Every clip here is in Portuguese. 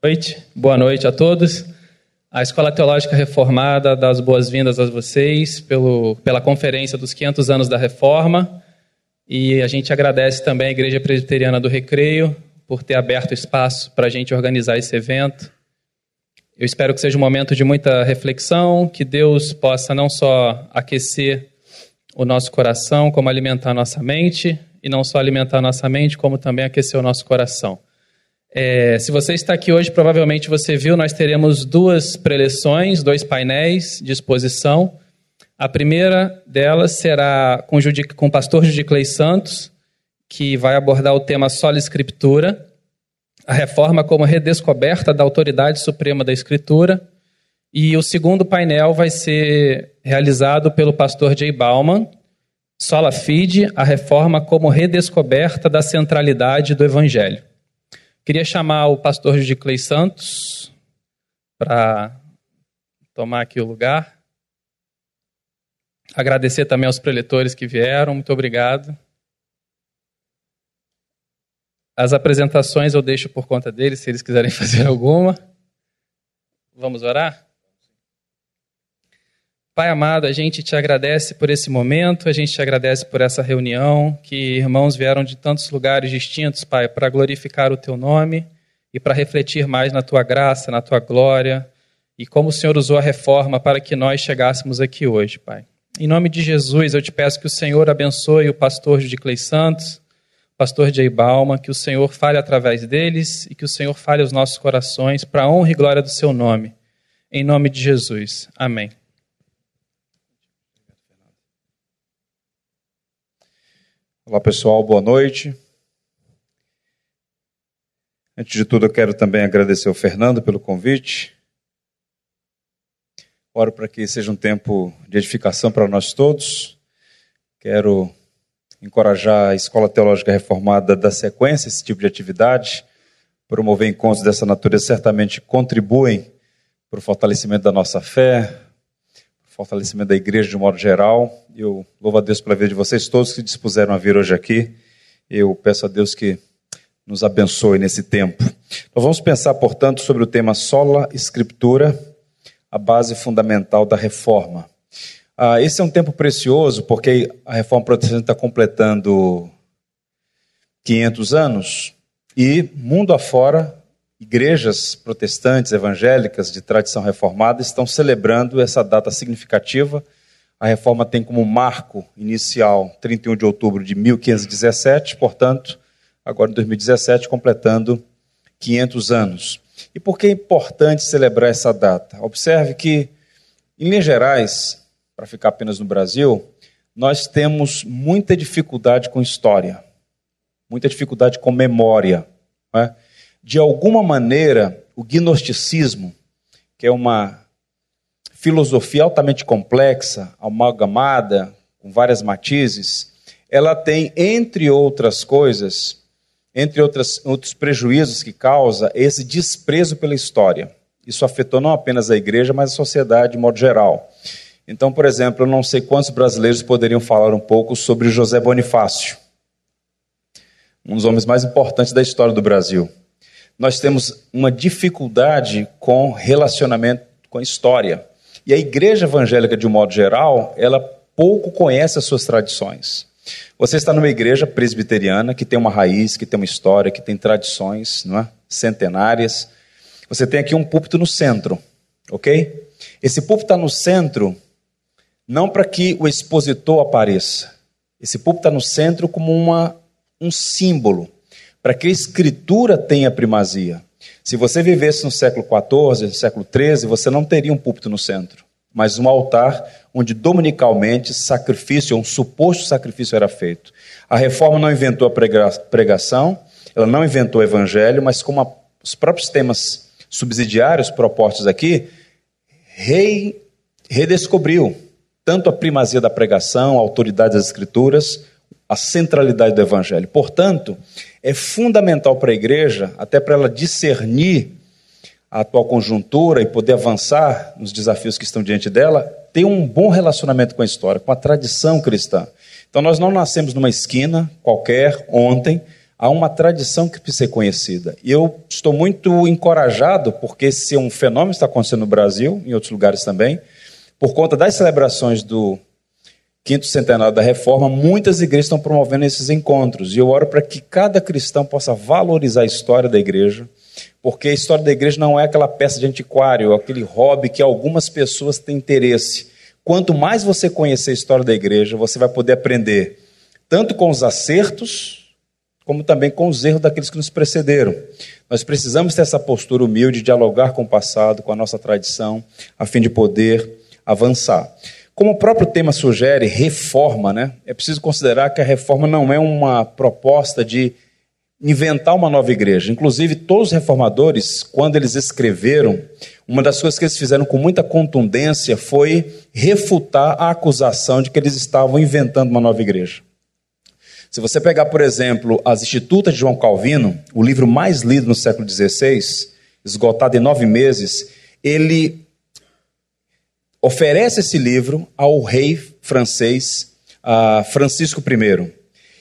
noite, boa noite a todos. A Escola Teológica Reformada dá as boas-vindas a vocês pelo, pela conferência dos 500 anos da Reforma e a gente agradece também à Igreja Presbiteriana do Recreio por ter aberto espaço para a gente organizar esse evento. Eu espero que seja um momento de muita reflexão, que Deus possa não só aquecer o nosso coração, como alimentar a nossa mente, e não só alimentar a nossa mente, como também aquecer o nosso coração. É, se você está aqui hoje, provavelmente você viu, nós teremos duas preleções, dois painéis de exposição. A primeira delas será com, com o pastor Judiclei Santos, que vai abordar o tema Sola Escritura, a reforma como redescoberta da autoridade suprema da Escritura. E o segundo painel vai ser realizado pelo pastor Jay Bauman, Sola Fide, a reforma como redescoberta da centralidade do Evangelho. Queria chamar o pastor Judiclei Santos para tomar aqui o lugar. Agradecer também aos preletores que vieram, muito obrigado. As apresentações eu deixo por conta deles, se eles quiserem fazer alguma. Vamos orar? Pai amado, a gente te agradece por esse momento, a gente te agradece por essa reunião, que irmãos vieram de tantos lugares distintos, Pai, para glorificar o teu nome e para refletir mais na tua graça, na tua glória e como o Senhor usou a reforma para que nós chegássemos aqui hoje, Pai. Em nome de Jesus, eu te peço que o Senhor abençoe o pastor Judiclei Santos, o pastor Jay Balma, que o Senhor fale através deles e que o Senhor fale aos nossos corações para a honra e glória do seu nome. Em nome de Jesus. Amém. Olá pessoal, boa noite. Antes de tudo, eu quero também agradecer ao Fernando pelo convite. Oro para que seja um tempo de edificação para nós todos. Quero encorajar a Escola Teológica Reformada a dar sequência esse tipo de atividade. Promover encontros dessa natureza certamente contribuem para o fortalecimento da nossa fé, fortalecimento da igreja de um modo geral. Eu louvo a Deus pela vida de vocês todos que dispuseram a vir hoje aqui. Eu peço a Deus que nos abençoe nesse tempo. Nós vamos pensar, portanto, sobre o tema sola escritura, a base fundamental da reforma. Ah, esse é um tempo precioso porque a reforma protestante está completando 500 anos e mundo afora igrejas protestantes, evangélicas, de tradição reformada, estão celebrando essa data significativa. A reforma tem como marco inicial 31 de outubro de 1517, portanto, agora em 2017, completando 500 anos. E por que é importante celebrar essa data? Observe que, em linhas gerais, para ficar apenas no Brasil, nós temos muita dificuldade com história, muita dificuldade com memória. Não é? De alguma maneira, o gnosticismo, que é uma filosofia altamente complexa, amalgamada, com várias matizes, ela tem, entre outras coisas, entre outras, outros prejuízos que causa, esse desprezo pela história. Isso afetou não apenas a igreja, mas a sociedade de modo geral. Então, por exemplo, eu não sei quantos brasileiros poderiam falar um pouco sobre José Bonifácio, um dos homens mais importantes da história do Brasil nós temos uma dificuldade com relacionamento com a história. E a igreja evangélica, de um modo geral, ela pouco conhece as suas tradições. Você está numa igreja presbiteriana que tem uma raiz, que tem uma história, que tem tradições não é? centenárias. Você tem aqui um púlpito no centro, ok? Esse púlpito está no centro não para que o expositor apareça. Esse púlpito está no centro como uma, um símbolo para que a escritura tenha primazia. Se você vivesse no século XIV, no século XIII, você não teria um púlpito no centro, mas um altar onde dominicalmente sacrifício, um suposto sacrifício era feito. A reforma não inventou a pregação, ela não inventou o evangelho, mas como a, os próprios temas subsidiários propostos aqui, rei, redescobriu tanto a primazia da pregação, a autoridade das escrituras, a centralidade do evangelho. Portanto, é fundamental para a igreja, até para ela discernir a atual conjuntura e poder avançar nos desafios que estão diante dela, ter um bom relacionamento com a história, com a tradição cristã. Então, nós não nascemos numa esquina qualquer ontem, há uma tradição que precisa ser conhecida. E eu estou muito encorajado, porque esse é um fenômeno está acontecendo no Brasil, em outros lugares também, por conta das celebrações do quinto centenário da reforma, muitas igrejas estão promovendo esses encontros. E eu oro para que cada cristão possa valorizar a história da igreja, porque a história da igreja não é aquela peça de antiquário, aquele hobby que algumas pessoas têm interesse. Quanto mais você conhecer a história da igreja, você vai poder aprender tanto com os acertos, como também com os erros daqueles que nos precederam. Nós precisamos ter essa postura humilde, dialogar com o passado, com a nossa tradição, a fim de poder avançar. Como o próprio tema sugere, reforma, né? É preciso considerar que a reforma não é uma proposta de inventar uma nova igreja. Inclusive, todos os reformadores, quando eles escreveram, uma das coisas que eles fizeram com muita contundência foi refutar a acusação de que eles estavam inventando uma nova igreja. Se você pegar, por exemplo, as Institutas de João Calvino, o livro mais lido no século XVI, esgotado em nove meses, ele oferece esse livro ao rei francês uh, Francisco I.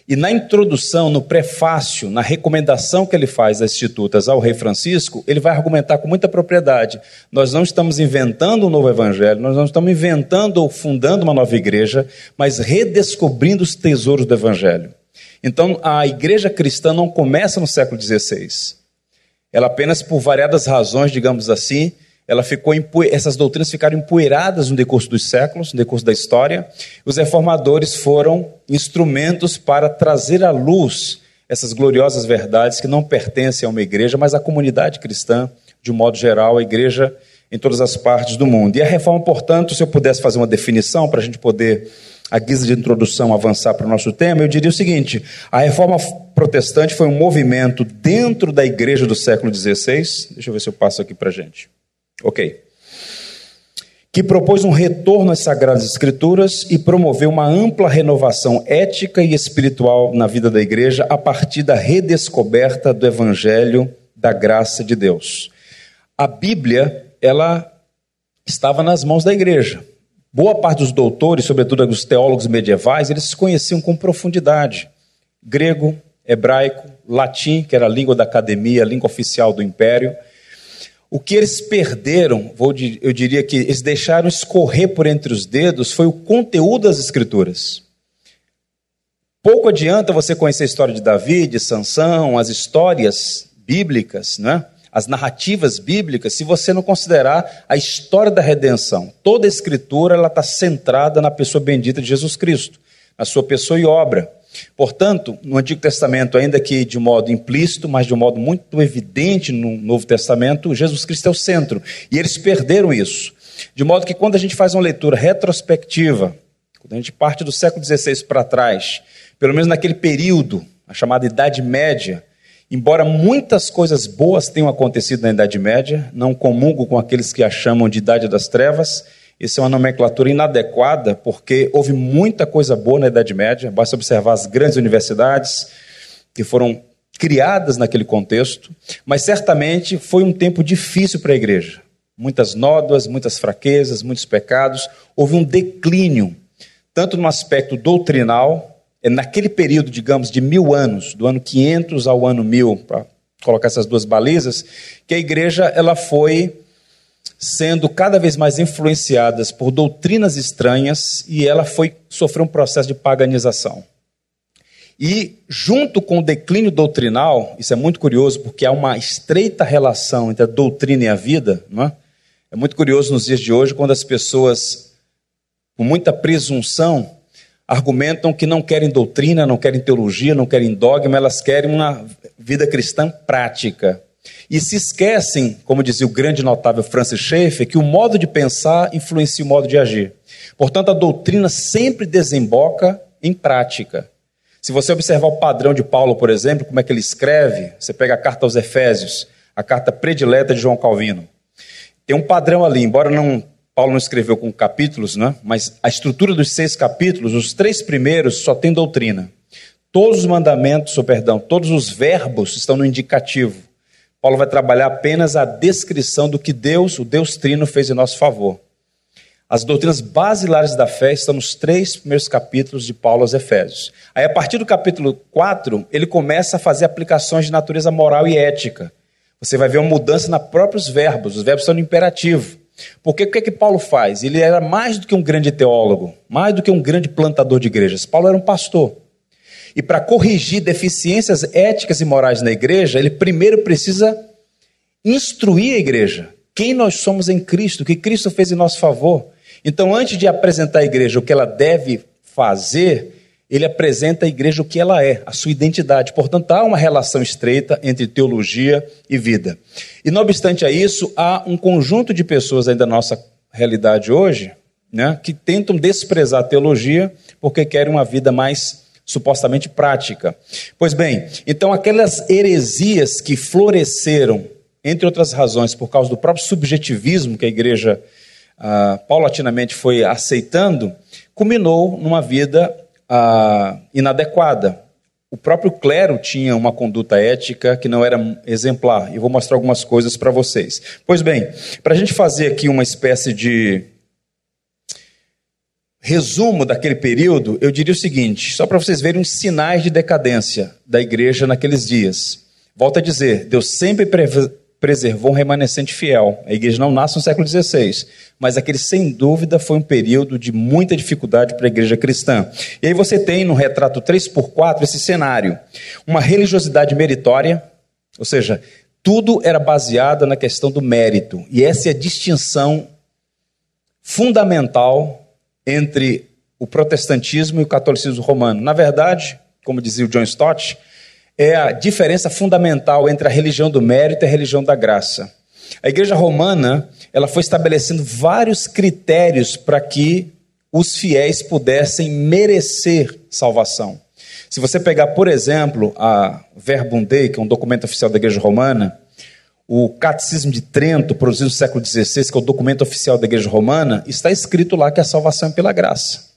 E na introdução, no prefácio, na recomendação que ele faz às institutas ao rei Francisco, ele vai argumentar com muita propriedade. Nós não estamos inventando um novo evangelho, nós não estamos inventando ou fundando uma nova igreja, mas redescobrindo os tesouros do evangelho. Então, a igreja cristã não começa no século XVI. Ela apenas, por variadas razões, digamos assim, ela ficou essas doutrinas ficaram empoeiradas no decurso dos séculos, no decurso da história. Os reformadores foram instrumentos para trazer à luz essas gloriosas verdades que não pertencem a uma igreja, mas à comunidade cristã, de um modo geral, a igreja em todas as partes do mundo. E a reforma, portanto, se eu pudesse fazer uma definição para a gente poder, a guisa de introdução, avançar para o nosso tema, eu diria o seguinte: a reforma protestante foi um movimento dentro da igreja do século XVI. Deixa eu ver se eu passo aqui para a gente. Ok. Que propôs um retorno às Sagradas Escrituras e promoveu uma ampla renovação ética e espiritual na vida da igreja a partir da redescoberta do Evangelho da graça de Deus. A Bíblia, ela estava nas mãos da igreja. Boa parte dos doutores, sobretudo os teólogos medievais, eles se conheciam com profundidade. Grego, hebraico, latim, que era a língua da academia, a língua oficial do império, o que eles perderam, eu diria que eles deixaram escorrer por entre os dedos, foi o conteúdo das Escrituras. Pouco adianta você conhecer a história de Davi, de Sansão, as histórias bíblicas, né? as narrativas bíblicas, se você não considerar a história da redenção. Toda a Escritura está centrada na pessoa bendita de Jesus Cristo, na sua pessoa e obra. Portanto, no Antigo Testamento, ainda que de modo implícito, mas de um modo muito evidente no Novo Testamento, Jesus Cristo é o centro. E eles perderam isso. De modo que quando a gente faz uma leitura retrospectiva, quando a gente parte do século XVI para trás, pelo menos naquele período, a chamada Idade Média, embora muitas coisas boas tenham acontecido na Idade Média, não comungo com aqueles que a chamam de Idade das Trevas, isso é uma nomenclatura inadequada, porque houve muita coisa boa na Idade Média, basta observar as grandes universidades que foram criadas naquele contexto, mas certamente foi um tempo difícil para a igreja. Muitas nódoas, muitas fraquezas, muitos pecados, houve um declínio, tanto no aspecto doutrinal, é naquele período, digamos, de mil anos, do ano 500 ao ano 1000, para colocar essas duas balizas, que a igreja ela foi sendo cada vez mais influenciadas por doutrinas estranhas e ela foi sofrer um processo de paganização. E junto com o declínio doutrinal, isso é muito curioso porque há uma estreita relação entre a doutrina e a vida, não é? É muito curioso nos dias de hoje quando as pessoas com muita presunção argumentam que não querem doutrina, não querem teologia, não querem dogma, elas querem uma vida cristã prática. E se esquecem, como dizia o grande notável Francis Schaeffer, que o modo de pensar influencia o modo de agir. Portanto, a doutrina sempre desemboca em prática. Se você observar o padrão de Paulo, por exemplo, como é que ele escreve, você pega a carta aos Efésios, a carta predileta de João Calvino. Tem um padrão ali, embora não, Paulo não escreveu com capítulos, né? mas a estrutura dos seis capítulos, os três primeiros só tem doutrina. Todos os mandamentos, ou perdão, todos os verbos estão no indicativo. Paulo vai trabalhar apenas a descrição do que Deus, o Deus Trino, fez em nosso favor. As doutrinas basilares da fé estão nos três primeiros capítulos de Paulo aos Efésios. Aí, a partir do capítulo 4, ele começa a fazer aplicações de natureza moral e ética. Você vai ver uma mudança nos próprios verbos, os verbos são no imperativo. Porque o que é que Paulo faz? Ele era mais do que um grande teólogo, mais do que um grande plantador de igrejas. Paulo era um pastor. E para corrigir deficiências éticas e morais na igreja, ele primeiro precisa instruir a igreja. Quem nós somos em Cristo, o que Cristo fez em nosso favor. Então, antes de apresentar à igreja o que ela deve fazer, ele apresenta à igreja o que ela é, a sua identidade. Portanto, há uma relação estreita entre teologia e vida. E, não obstante a isso, há um conjunto de pessoas ainda na nossa realidade hoje né, que tentam desprezar a teologia porque querem uma vida mais supostamente prática. Pois bem, então aquelas heresias que floresceram, entre outras razões, por causa do próprio subjetivismo que a igreja ah, paulatinamente foi aceitando, culminou numa vida ah, inadequada. O próprio clero tinha uma conduta ética que não era exemplar. E vou mostrar algumas coisas para vocês. Pois bem, para a gente fazer aqui uma espécie de resumo daquele período, eu diria o seguinte, só para vocês verem os sinais de decadência da igreja naqueles dias. Volto a dizer, Deus sempre preservou um remanescente fiel. A igreja não nasce no século XVI, mas aquele, sem dúvida, foi um período de muita dificuldade para a igreja cristã. E aí você tem no retrato 3x4 esse cenário: uma religiosidade meritória, ou seja, tudo era baseado na questão do mérito. E essa é a distinção fundamental entre o protestantismo e o catolicismo romano. Na verdade, como dizia o John Stott, é a diferença fundamental entre a religião do mérito e a religião da graça. A igreja romana, ela foi estabelecendo vários critérios para que os fiéis pudessem merecer salvação. Se você pegar, por exemplo, a Verbum Dei, que é um documento oficial da igreja romana, o Catecismo de Trento, produzido no século XVI, que é o documento oficial da igreja romana, está escrito lá que a salvação é pela graça.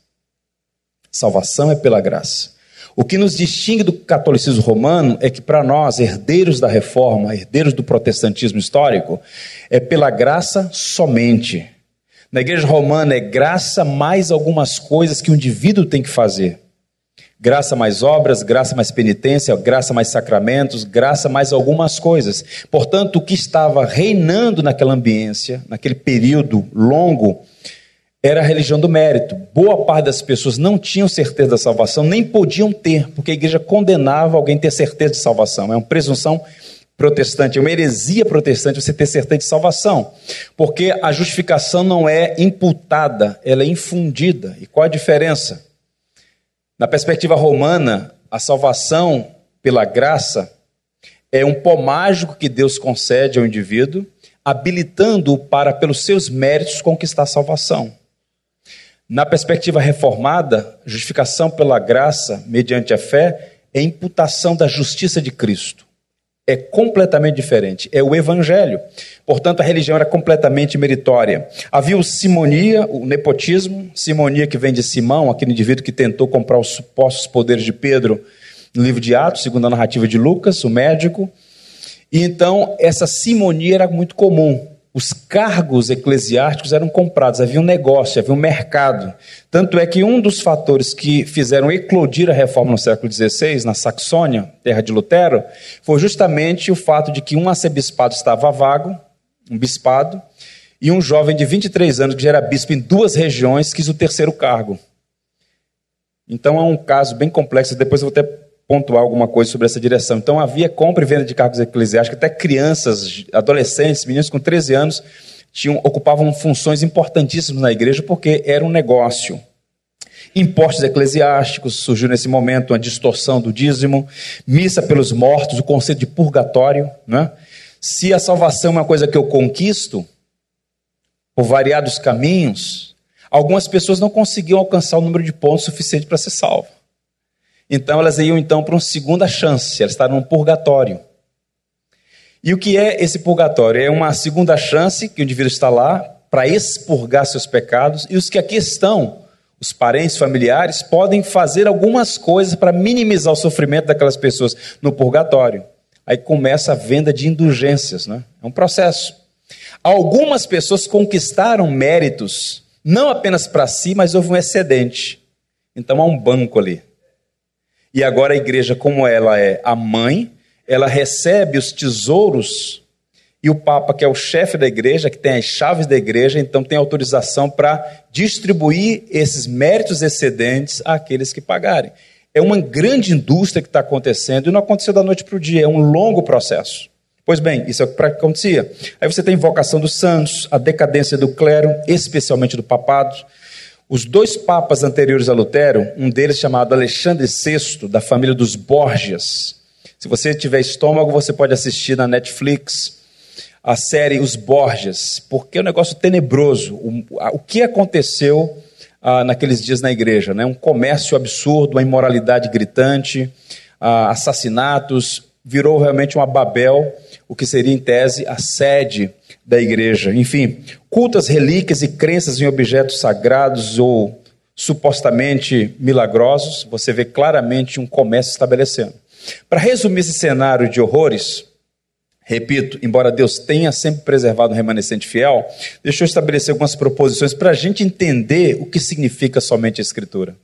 Salvação é pela graça. O que nos distingue do catolicismo romano é que, para nós, herdeiros da reforma, herdeiros do protestantismo histórico, é pela graça somente. Na igreja romana é graça mais algumas coisas que o indivíduo tem que fazer. Graça mais obras, graça mais penitência, graça mais sacramentos, graça mais algumas coisas. Portanto, o que estava reinando naquela ambiência, naquele período longo, era a religião do mérito. Boa parte das pessoas não tinham certeza da salvação, nem podiam ter, porque a igreja condenava alguém ter certeza de salvação. É uma presunção protestante, é uma heresia protestante você ter certeza de salvação, porque a justificação não é imputada, ela é infundida. E qual a diferença? Na perspectiva romana, a salvação pela graça é um pó mágico que Deus concede ao indivíduo, habilitando-o para, pelos seus méritos, conquistar a salvação. Na perspectiva reformada, justificação pela graça mediante a fé é imputação da justiça de Cristo. É completamente diferente. É o evangelho. Portanto, a religião era completamente meritória. Havia o simonia, o nepotismo, simonia que vem de Simão, aquele indivíduo que tentou comprar os supostos poderes de Pedro no livro de Atos, segundo a narrativa de Lucas, o médico. E então, essa simonia era muito comum os cargos eclesiásticos eram comprados, havia um negócio, havia um mercado. Tanto é que um dos fatores que fizeram eclodir a reforma no século XVI, na Saxônia, terra de Lutero, foi justamente o fato de que um arcebispado estava vago, um bispado, e um jovem de 23 anos, que já era bispo em duas regiões, quis o terceiro cargo. Então é um caso bem complexo, depois eu vou até pontuar alguma coisa sobre essa direção. Então havia compra e venda de cargos eclesiásticos, até crianças, adolescentes, meninos com 13 anos tinham, ocupavam funções importantíssimas na igreja porque era um negócio. Impostos eclesiásticos, surgiu nesse momento uma distorção do dízimo, missa pelos mortos, o conceito de purgatório. Né? Se a salvação é uma coisa que eu conquisto, por variados caminhos, algumas pessoas não conseguiam alcançar o número de pontos suficiente para ser salvo. Então elas iam então para uma segunda chance, elas estavam num purgatório. E o que é esse purgatório? É uma segunda chance que o indivíduo está lá para expurgar seus pecados, e os que aqui estão, os parentes, familiares, podem fazer algumas coisas para minimizar o sofrimento daquelas pessoas no purgatório. Aí começa a venda de indulgências, né? É um processo. Algumas pessoas conquistaram méritos Não apenas para si, mas houve um excedente. Então há um banco ali. E agora a igreja, como ela é a mãe, ela recebe os tesouros e o Papa, que é o chefe da igreja, que tem as chaves da igreja, então tem autorização para distribuir esses méritos excedentes àqueles que pagarem. É uma grande indústria que está acontecendo e não aconteceu da noite para o dia, é um longo processo. Pois bem, isso é o que acontecia. Aí você tem a invocação dos santos, a decadência do clero, especialmente do papado. Os dois papas anteriores a Lutero, um deles chamado Alexandre VI, da família dos Borgias. Se você tiver estômago, você pode assistir na Netflix a série Os Borgias, porque é um negócio tenebroso. O, o que aconteceu ah, naqueles dias na igreja? Né? Um comércio absurdo, uma imoralidade gritante, ah, assassinatos, virou realmente uma Babel, o que seria, em tese, a sede da igreja. Enfim, cultas relíquias e crenças em objetos sagrados ou supostamente milagrosos, você vê claramente um comércio estabelecendo. Para resumir esse cenário de horrores, Repito, embora Deus tenha sempre preservado um remanescente fiel, deixa eu estabelecer algumas proposições para a gente entender o que significa somente a Escritura.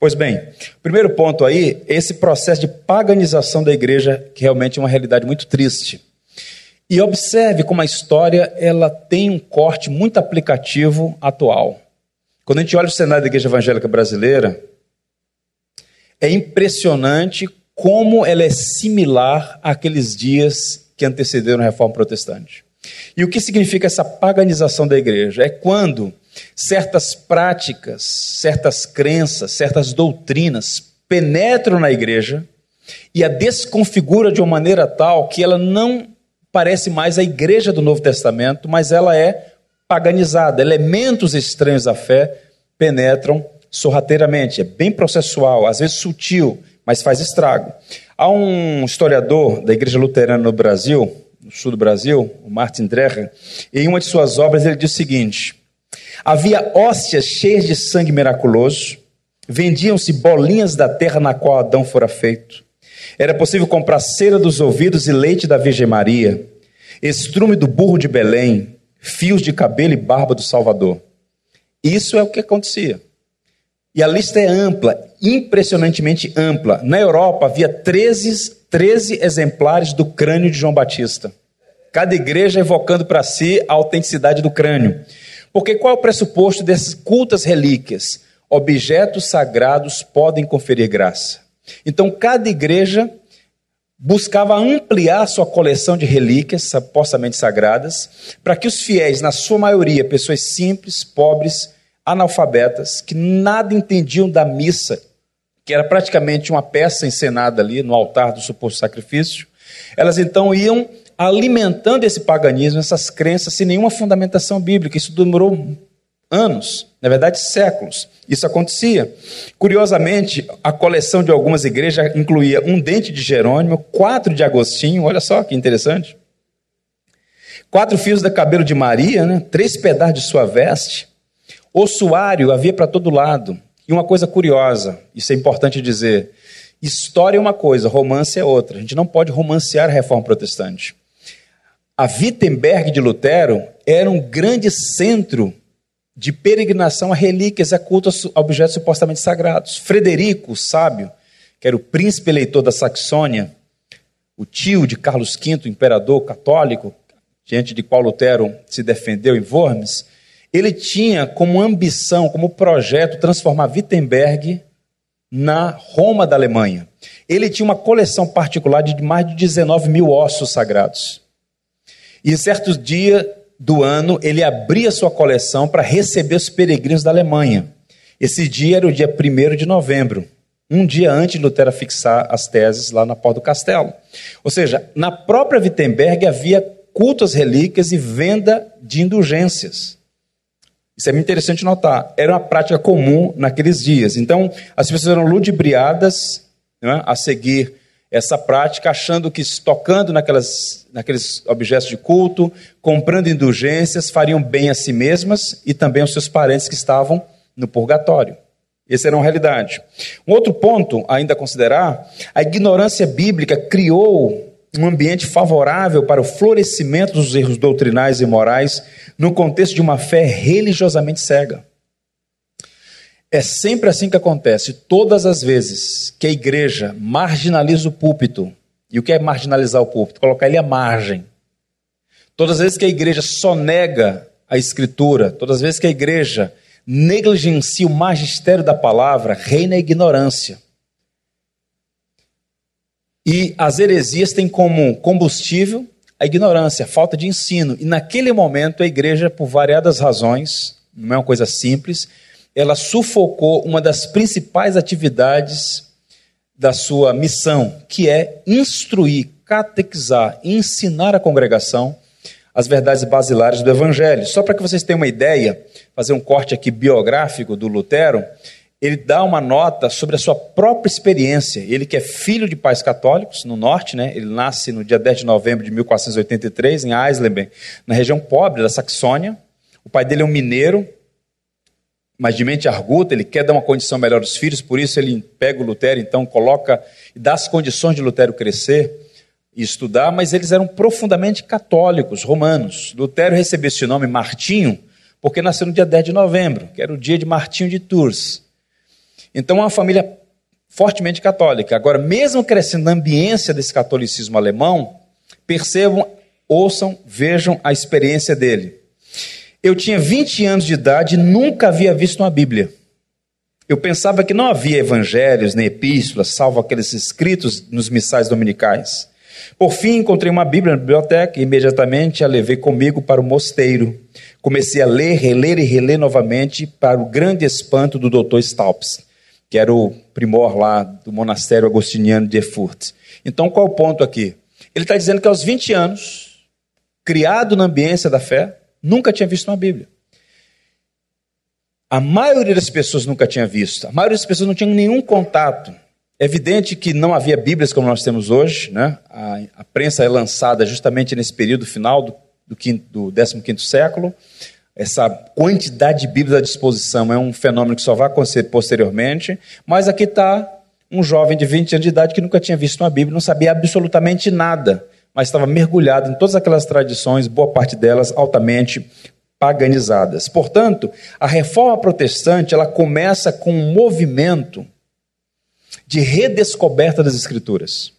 Pois bem, primeiro ponto aí, esse processo de paganização da igreja, que realmente é uma realidade muito triste. E observe como a história ela tem um corte muito aplicativo atual. Quando a gente olha o cenário da igreja evangélica brasileira, é impressionante como ela é similar àqueles dias que antecederam a reforma protestante. E o que significa essa paganização da igreja? É quando certas práticas, certas crenças, certas doutrinas penetram na igreja e a desconfigura de uma maneira tal que ela não parece mais a igreja do Novo Testamento, mas ela é paganizada. Elementos estranhos à fé penetram sorrateiramente. É bem processual, às vezes sutil, mas faz estrago. Há um historiador da Igreja Luterana no Brasil, no sul do Brasil, o Martin Dreher, em uma de suas obras ele diz o seguinte: Havia hóstias cheias de sangue miraculoso, vendiam-se bolinhas da terra na qual Adão fora feito. Era possível comprar cera dos ouvidos e leite da Virgem Maria, estrume do burro de Belém, fios de cabelo e barba do Salvador. Isso é o que acontecia. E a lista é ampla, impressionantemente ampla. Na Europa havia 13, 13 exemplares do crânio de João Batista. Cada igreja evocando para si a autenticidade do crânio. Porque qual é o pressuposto dessas cultas relíquias? Objetos sagrados podem conferir graça. Então, cada igreja buscava ampliar sua coleção de relíquias supostamente sagradas, para que os fiéis, na sua maioria, pessoas simples, pobres, analfabetas, que nada entendiam da missa, que era praticamente uma peça encenada ali no altar do suposto sacrifício, elas então iam alimentando esse paganismo, essas crenças, sem nenhuma fundamentação bíblica. Isso demorou anos, na verdade séculos. Isso acontecia. Curiosamente, a coleção de algumas igrejas incluía um dente de Jerônimo, quatro de Agostinho, olha só que interessante. Quatro fios de cabelo de Maria, né? três pedaços de sua veste, Ossuário havia para todo lado. E uma coisa curiosa, isso é importante dizer: história é uma coisa, romance é outra. A gente não pode romancear a reforma protestante. A Wittenberg de Lutero era um grande centro de peregrinação a relíquias, a cultos a objetos supostamente sagrados. Frederico, o sábio, que era o príncipe eleitor da Saxônia, o tio de Carlos V, imperador católico, diante de qual Lutero se defendeu em Worms, ele tinha como ambição, como projeto, transformar Wittenberg na Roma da Alemanha. Ele tinha uma coleção particular de mais de 19 mil ossos sagrados. E certo dia do ano, ele abria sua coleção para receber os peregrinos da Alemanha. Esse dia era o dia 1 de novembro, um dia antes de Lutero fixar as teses lá na porta do castelo. Ou seja, na própria Wittenberg havia culto às relíquias e venda de indulgências. Isso é muito interessante notar. Era uma prática comum naqueles dias. Então, as pessoas eram ludibriadas né, a seguir essa prática, achando que tocando naquelas, naqueles objetos de culto, comprando indulgências, fariam bem a si mesmas e também aos seus parentes que estavam no purgatório. Essa era uma realidade. Um outro ponto ainda a considerar: a ignorância bíblica criou um ambiente favorável para o florescimento dos erros doutrinais e morais no contexto de uma fé religiosamente cega. É sempre assim que acontece. Todas as vezes que a igreja marginaliza o púlpito, e o que é marginalizar o púlpito? Colocar ele à margem. Todas as vezes que a igreja só nega a escritura, todas as vezes que a igreja negligencia o magistério da palavra, reina a ignorância. E as heresias têm como combustível a ignorância, a falta de ensino. E naquele momento a igreja, por variadas razões, não é uma coisa simples, ela sufocou uma das principais atividades da sua missão, que é instruir, catequizar, ensinar a congregação as verdades basilares do Evangelho. Só para que vocês tenham uma ideia, fazer um corte aqui biográfico do Lutero, ele dá uma nota sobre a sua própria experiência. Ele que é filho de pais católicos no norte, né? ele nasce no dia 10 de novembro de 1483 em Eisleben, na região pobre da Saxônia. O pai dele é um mineiro, mas de mente arguta, ele quer dar uma condição melhor aos filhos, por isso ele pega o Lutero, então coloca e dá as condições de Lutero crescer e estudar, mas eles eram profundamente católicos, romanos. Lutero recebeu esse nome Martinho porque nasceu no dia 10 de novembro, que era o dia de Martinho de Tours. Então, é uma família fortemente católica. Agora, mesmo crescendo na ambiência desse catolicismo alemão, percebam, ouçam, vejam a experiência dele. Eu tinha 20 anos de idade e nunca havia visto uma Bíblia. Eu pensava que não havia evangelhos nem epístolas, salvo aqueles escritos nos missais dominicais. Por fim, encontrei uma Bíblia na biblioteca e imediatamente a levei comigo para o mosteiro. Comecei a ler, reler e reler novamente para o grande espanto do Dr. Staupes, que era o primor lá do monastério agostiniano de Erfurt. Então, qual o ponto aqui? Ele está dizendo que aos 20 anos, criado na ambiência da fé, nunca tinha visto uma Bíblia. A maioria das pessoas nunca tinha visto, a maioria das pessoas não tinha nenhum contato. É evidente que não havia Bíblias como nós temos hoje, né? a, a prensa é lançada justamente nesse período final do, do, quinto, do 15 século. Essa quantidade de Bíblias à disposição é um fenômeno que só vai acontecer posteriormente, mas aqui está um jovem de 20 anos de idade que nunca tinha visto uma Bíblia, não sabia absolutamente nada mas estava mergulhado em todas aquelas tradições, boa parte delas altamente paganizadas. Portanto, a reforma protestante ela começa com um movimento de redescoberta das escrituras.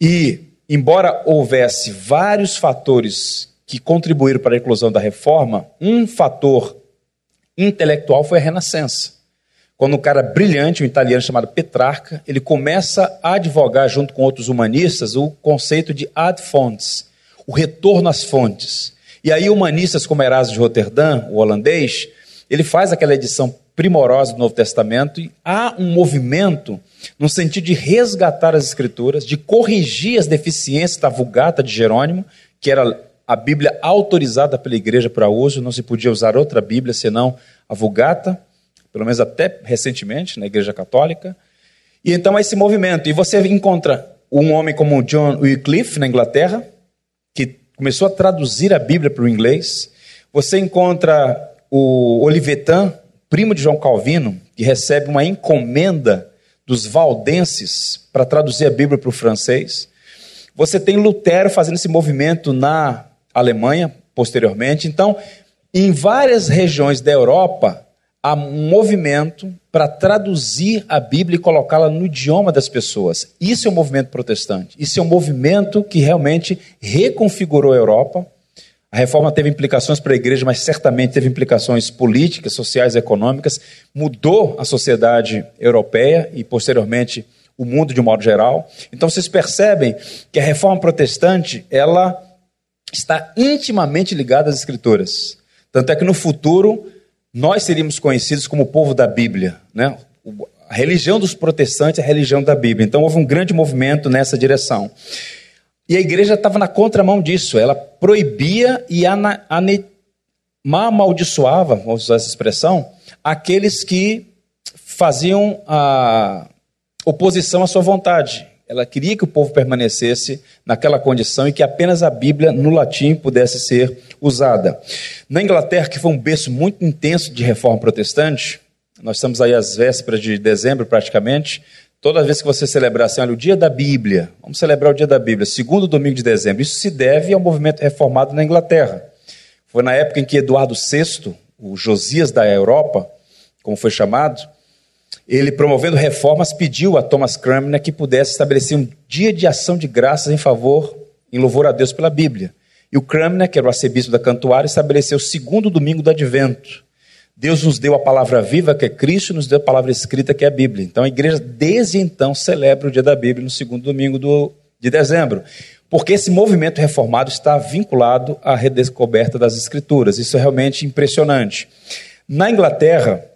E, embora houvesse vários fatores que contribuíram para a inclusão da reforma, um fator intelectual foi a renascença quando um cara brilhante, um italiano chamado Petrarca, ele começa a advogar junto com outros humanistas o conceito de ad fontes, o retorno às fontes. E aí humanistas como Erasmo de Roterdã, o holandês, ele faz aquela edição primorosa do Novo Testamento e há um movimento no sentido de resgatar as escrituras, de corrigir as deficiências da Vulgata de Jerônimo, que era a Bíblia autorizada pela igreja para uso, não se podia usar outra Bíblia senão a Vulgata pelo menos até recentemente, na Igreja Católica. E então esse movimento. E você encontra um homem como John Wycliffe, na Inglaterra, que começou a traduzir a Bíblia para o inglês. Você encontra o Olivetan, primo de João Calvino, que recebe uma encomenda dos valdenses para traduzir a Bíblia para o francês. Você tem Lutero fazendo esse movimento na Alemanha, posteriormente. Então, em várias regiões da Europa, há um movimento para traduzir a Bíblia e colocá-la no idioma das pessoas. Isso é um movimento protestante. Isso é um movimento que realmente reconfigurou a Europa. A reforma teve implicações para a igreja, mas certamente teve implicações políticas, sociais, econômicas. Mudou a sociedade europeia e, posteriormente, o mundo de um modo geral. Então, vocês percebem que a reforma protestante ela está intimamente ligada às escrituras. Tanto é que no futuro nós seríamos conhecidos como o povo da Bíblia. Né? A religião dos protestantes é a religião da Bíblia. Então houve um grande movimento nessa direção. E a igreja estava na contramão disso. Ela proibia e amaldiçoava, vamos usar essa expressão, aqueles que faziam a oposição à sua vontade. Ela queria que o povo permanecesse naquela condição e que apenas a Bíblia no latim pudesse ser usada. Na Inglaterra, que foi um berço muito intenso de reforma protestante, nós estamos aí às vésperas de dezembro praticamente, toda vez que você celebrar assim, olha, o dia da Bíblia, vamos celebrar o dia da Bíblia, segundo domingo de dezembro, isso se deve ao movimento reformado na Inglaterra. Foi na época em que Eduardo VI, o Josias da Europa, como foi chamado, ele promovendo reformas pediu a Thomas Cranmer que pudesse estabelecer um dia de ação de graças em favor, em louvor a Deus pela Bíblia. E o Cranmer, que era o arcebispo da Cantuária, estabeleceu o segundo domingo do Advento. Deus nos deu a palavra viva, que é Cristo, e nos deu a palavra escrita, que é a Bíblia. Então a igreja, desde então, celebra o dia da Bíblia no segundo domingo do, de dezembro. Porque esse movimento reformado está vinculado à redescoberta das Escrituras. Isso é realmente impressionante. Na Inglaterra,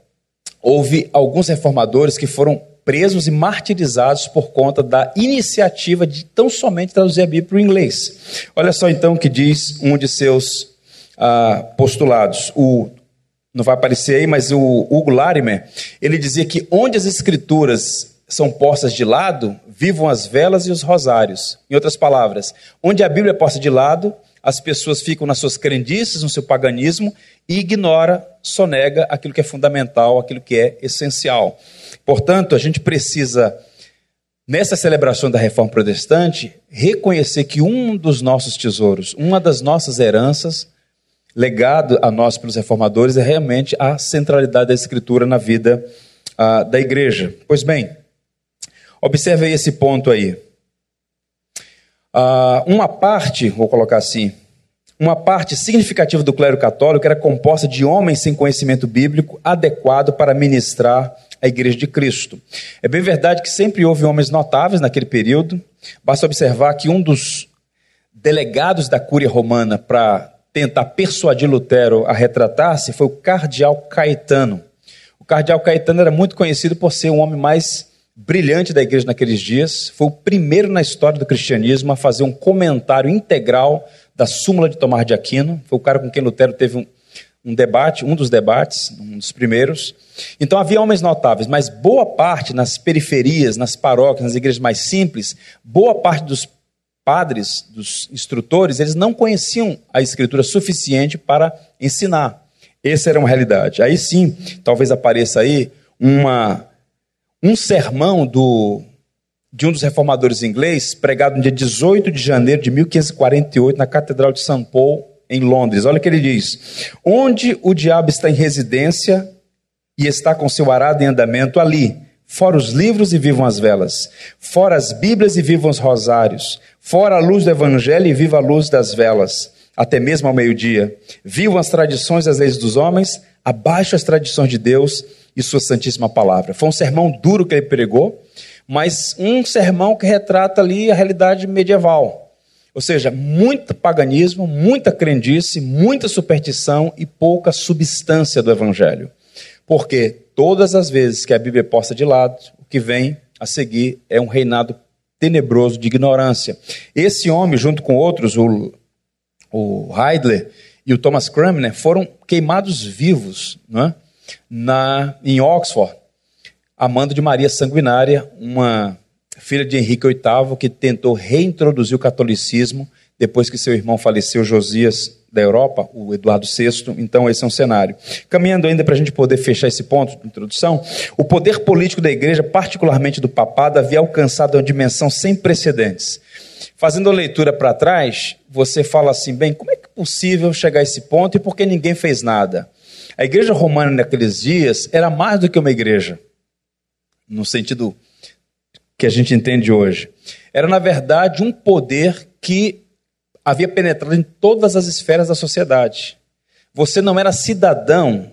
houve alguns reformadores que foram presos e martirizados por conta da iniciativa de tão somente traduzir a Bíblia para o inglês. Olha só então o que diz um de seus ah, postulados, o não vai aparecer aí, mas o Hugo Larimer, ele dizia que onde as escrituras são postas de lado, vivam as velas e os rosários. Em outras palavras, onde a Bíblia é posta de lado, as pessoas ficam nas suas crendices, no seu paganismo e ignora, sonega aquilo que é fundamental, aquilo que é essencial. Portanto, a gente precisa nessa celebração da Reforma Protestante reconhecer que um dos nossos tesouros, uma das nossas heranças legado a nós pelos reformadores é realmente a centralidade da Escritura na vida uh, da igreja. Pois bem, observe aí esse ponto aí. Uh, uma parte, vou colocar assim, uma parte significativa do clero católico era composta de homens sem conhecimento bíblico adequado para ministrar a igreja de Cristo. É bem verdade que sempre houve homens notáveis naquele período. Basta observar que um dos delegados da Cúria Romana para tentar persuadir Lutero a retratar-se foi o cardeal Caetano. O cardeal Caetano era muito conhecido por ser o homem mais brilhante da igreja naqueles dias. Foi o primeiro na história do cristianismo a fazer um comentário integral da súmula de Tomás de Aquino. Foi o cara com quem Lutero teve um, um debate, um dos debates, um dos primeiros. Então havia homens notáveis, mas boa parte nas periferias, nas paróquias, nas igrejas mais simples, boa parte dos padres, dos instrutores, eles não conheciam a escritura suficiente para ensinar. Essa era uma realidade. Aí sim, talvez apareça aí uma, um sermão do, de um dos reformadores ingleses, pregado no dia 18 de janeiro de 1548, na Catedral de São Paulo, em Londres. Olha o que ele diz: Onde o diabo está em residência e está com seu arado em andamento, ali Fora os livros e vivam as velas. Fora as Bíblias e vivam os rosários. Fora a luz do Evangelho e viva a luz das velas. Até mesmo ao meio-dia. Vivam as tradições e as leis dos homens, abaixo as tradições de Deus e Sua Santíssima Palavra. Foi um sermão duro que ele pregou, mas um sermão que retrata ali a realidade medieval. Ou seja, muito paganismo, muita crendice, muita superstição e pouca substância do Evangelho. Porque todas as vezes que a Bíblia é posta de lado, o que vem a seguir é um reinado tenebroso de ignorância. Esse homem, junto com outros, o, o Heidler e o Thomas Cranmer, foram queimados vivos é? na, em Oxford, amando de Maria Sanguinária, uma filha de Henrique VIII, que tentou reintroduzir o catolicismo depois que seu irmão faleceu, Josias da Europa, o Eduardo VI, então esse é um cenário. Caminhando ainda para a gente poder fechar esse ponto de introdução, o poder político da igreja, particularmente do papado, havia alcançado uma dimensão sem precedentes. Fazendo a leitura para trás, você fala assim, bem, como é, que é possível chegar a esse ponto e por que ninguém fez nada? A igreja romana naqueles dias era mais do que uma igreja, no sentido que a gente entende hoje. Era, na verdade, um poder que havia penetrado em todas as esferas da sociedade. Você não era cidadão,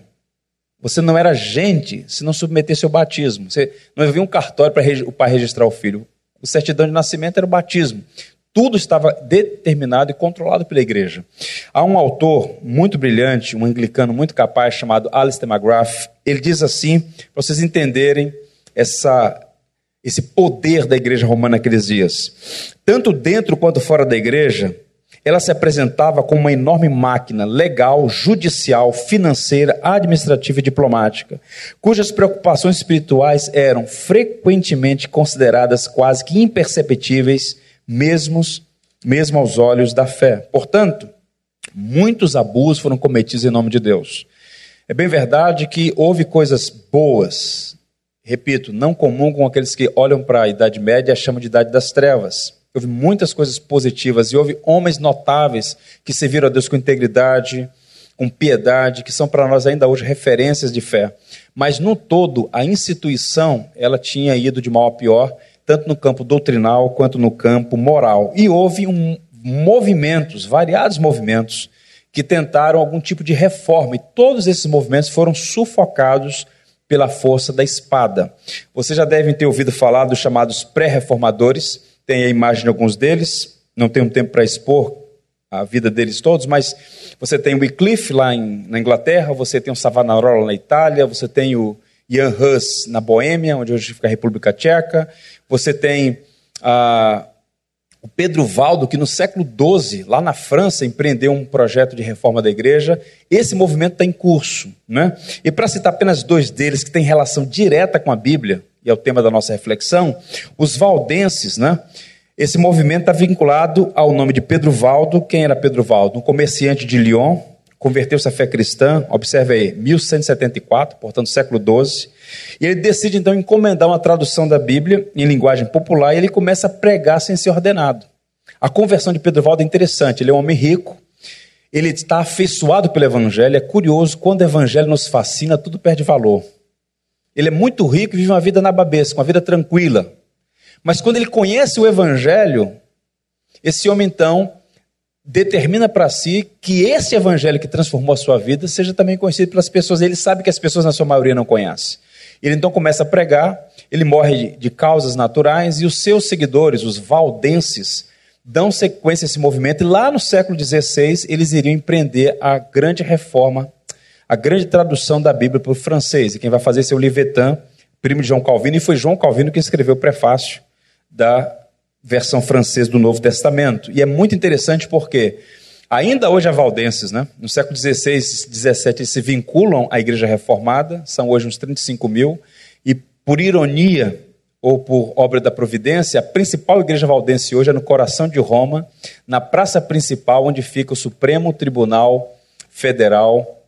você não era gente se não submetesse ao batismo. Você não havia um cartório para o pai registrar o filho. O certidão de nascimento era o batismo. Tudo estava determinado e controlado pela igreja. Há um autor muito brilhante, um anglicano muito capaz, chamado Alistair McGrath. Ele diz assim, para vocês entenderem essa, esse poder da igreja romana naqueles dias. Tanto dentro quanto fora da igreja, ela se apresentava como uma enorme máquina legal, judicial, financeira, administrativa e diplomática, cujas preocupações espirituais eram frequentemente consideradas quase que imperceptíveis, mesmo, mesmo aos olhos da fé. Portanto, muitos abusos foram cometidos em nome de Deus. É bem verdade que houve coisas boas repito, não comum com aqueles que olham para a Idade Média e chamam de Idade das Trevas. Houve muitas coisas positivas e houve homens notáveis que serviram a Deus com integridade, com piedade, que são para nós ainda hoje referências de fé. Mas no todo, a instituição, ela tinha ido de mal a pior, tanto no campo doutrinal quanto no campo moral. E houve um, movimentos, variados movimentos, que tentaram algum tipo de reforma, e todos esses movimentos foram sufocados pela força da espada. Vocês já devem ter ouvido falar dos chamados pré-reformadores, tem a imagem de alguns deles, não tenho tempo para expor a vida deles todos, mas você tem o Wycliffe lá em, na Inglaterra, você tem o Savonarola na Itália, você tem o Jan Hus na Boêmia, onde hoje fica a República Tcheca, você tem a o Pedro Valdo, que no século XII, lá na França, empreendeu um projeto de reforma da igreja. Esse movimento está em curso. Né? E para citar apenas dois deles, que têm relação direta com a Bíblia, e é o tema da nossa reflexão, os valdenses, né? esse movimento está vinculado ao nome de Pedro Valdo. Quem era Pedro Valdo? Um comerciante de Lyon, converteu-se à fé cristã, observe aí, 1174, portanto século XII. E ele decide então encomendar uma tradução da Bíblia em linguagem popular e ele começa a pregar sem ser ordenado. A conversão de Pedro Valdo é interessante, ele é um homem rico, ele está afeiçoado pelo Evangelho, é curioso, quando o Evangelho nos fascina, tudo perde valor. Ele é muito rico e vive uma vida na babesca, uma vida tranquila. Mas quando ele conhece o Evangelho, esse homem então determina para si que esse Evangelho que transformou a sua vida seja também conhecido pelas pessoas. Ele sabe que as pessoas, na sua maioria, não conhecem. Ele então começa a pregar, ele morre de causas naturais e os seus seguidores, os valdenses, dão sequência a esse movimento e lá no século XVI eles iriam empreender a grande reforma, a grande tradução da Bíblia para o francês. E quem vai fazer esse é o Livetan, primo de João Calvino, e foi João Calvino que escreveu o prefácio da versão francesa do Novo Testamento. E é muito interessante porque Ainda hoje há valdenses, né? No século XVI XVII, se vinculam à Igreja Reformada, são hoje uns 35 mil, e por ironia ou por obra da providência, a principal igreja valdense hoje é no coração de Roma, na praça principal, onde fica o Supremo Tribunal Federal